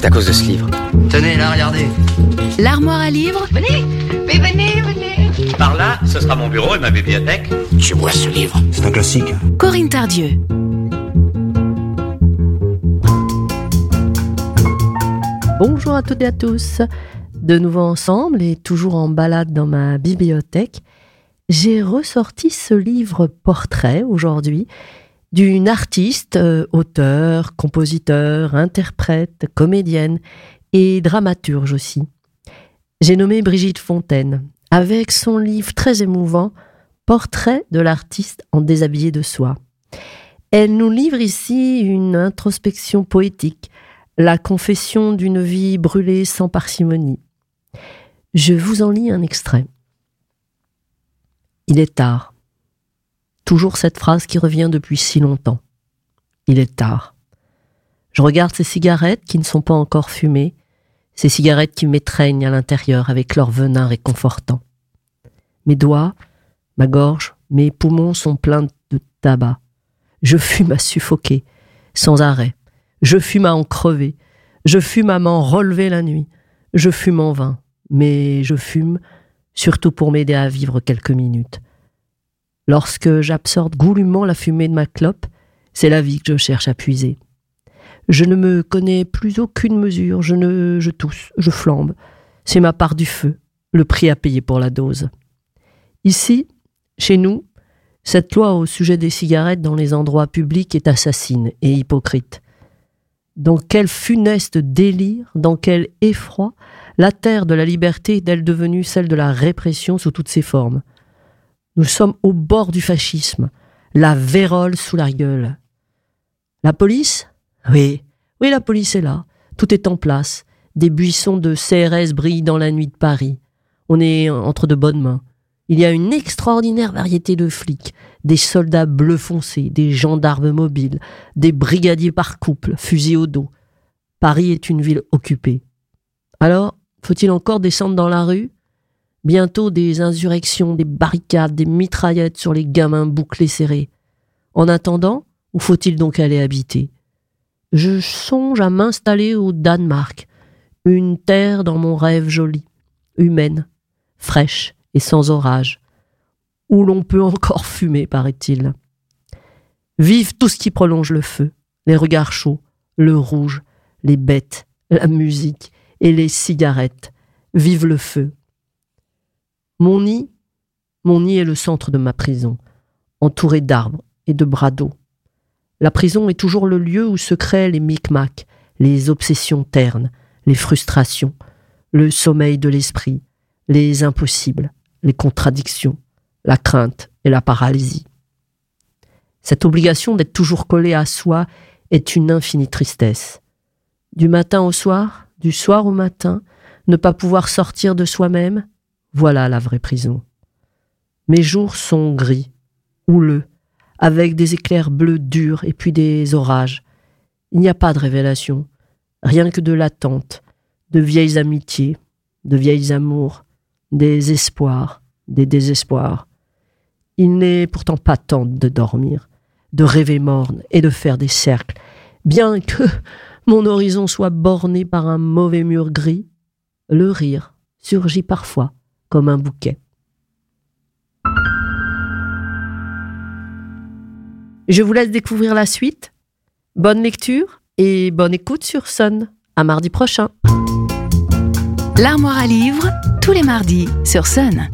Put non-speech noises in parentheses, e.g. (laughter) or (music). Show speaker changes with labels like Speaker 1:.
Speaker 1: C'est à cause de ce livre.
Speaker 2: Tenez, là, regardez.
Speaker 3: L'armoire à livres
Speaker 4: Venez, mais venez, venez.
Speaker 5: Par là, ce sera mon bureau et ma bibliothèque.
Speaker 1: Tu vois ce livre
Speaker 2: C'est un classique.
Speaker 3: Corinne Tardieu.
Speaker 6: Bonjour à toutes et à tous. De nouveau ensemble et toujours en balade dans ma bibliothèque, j'ai ressorti ce livre portrait aujourd'hui d'une artiste, euh, auteur, compositeur, interprète, comédienne et dramaturge aussi. J'ai nommé Brigitte Fontaine, avec son livre très émouvant Portrait de l'artiste en déshabillé de soie. Elle nous livre ici une introspection poétique, la confession d'une vie brûlée sans parcimonie. Je vous en lis un extrait. Il est tard. Toujours cette phrase qui revient depuis si longtemps. Il est tard. Je regarde ces cigarettes qui ne sont pas encore fumées, ces cigarettes qui m'étreignent à l'intérieur avec leur venin réconfortant. Mes doigts, ma gorge, mes poumons sont pleins de tabac. Je fume à suffoquer, sans arrêt. Je fume à en crever. Je fume à m'en relever la nuit. Je fume en vain. Mais je fume surtout pour m'aider à vivre quelques minutes. Lorsque j'absorbe goulûment la fumée de ma clope, c'est la vie que je cherche à puiser. Je ne me connais plus aucune mesure, je ne je tousse, je flambe. C'est ma part du feu, le prix à payer pour la dose. Ici, chez nous, cette loi au sujet des cigarettes dans les endroits publics est assassine et hypocrite. Dans quel funeste délire, dans quel effroi, la terre de la liberté est-elle devenue celle de la répression sous toutes ses formes? Nous sommes au bord du fascisme, la vérole sous la gueule. La police? Oui, oui, la police est là. Tout est en place. Des buissons de CRS brillent dans la nuit de Paris. On est entre de bonnes mains. Il y a une extraordinaire variété de flics, des soldats bleus foncés, des gendarmes mobiles, des brigadiers par couple, fusils au dos. Paris est une ville occupée. Alors, faut-il encore descendre dans la rue? Bientôt des insurrections, des barricades, des mitraillettes sur les gamins bouclés serrés. En attendant, où faut-il donc aller habiter? Je songe à m'installer au Danemark, une terre dans mon rêve joli, humaine, fraîche et sans orage, où l'on peut encore (laughs) fumer, paraît-il. Vive tout ce qui prolonge le feu, les regards chauds, le rouge, les bêtes, la musique et les cigarettes. Vive le feu. Mon nid, mon nid est le centre de ma prison, entouré d'arbres et de bras d'eau. La prison est toujours le lieu où se créent les micmacs, les obsessions ternes, les frustrations, le sommeil de l'esprit, les impossibles, les contradictions, la crainte et la paralysie. Cette obligation d'être toujours collé à soi est une infinie tristesse. Du matin au soir, du soir au matin, ne pas pouvoir sortir de soi-même, voilà la vraie prison. Mes jours sont gris, houleux, avec des éclairs bleus durs et puis des orages. Il n'y a pas de révélation, rien que de l'attente, de vieilles amitiés, de vieilles amours, des espoirs, des désespoirs. Il n'est pourtant pas temps de dormir, de rêver morne et de faire des cercles, bien que mon horizon soit borné par un mauvais mur gris, le rire surgit parfois comme un bouquet. Je vous laisse découvrir la suite. Bonne lecture et bonne écoute sur Sun. À mardi prochain.
Speaker 3: L'armoire à livres, tous les mardis sur Sun.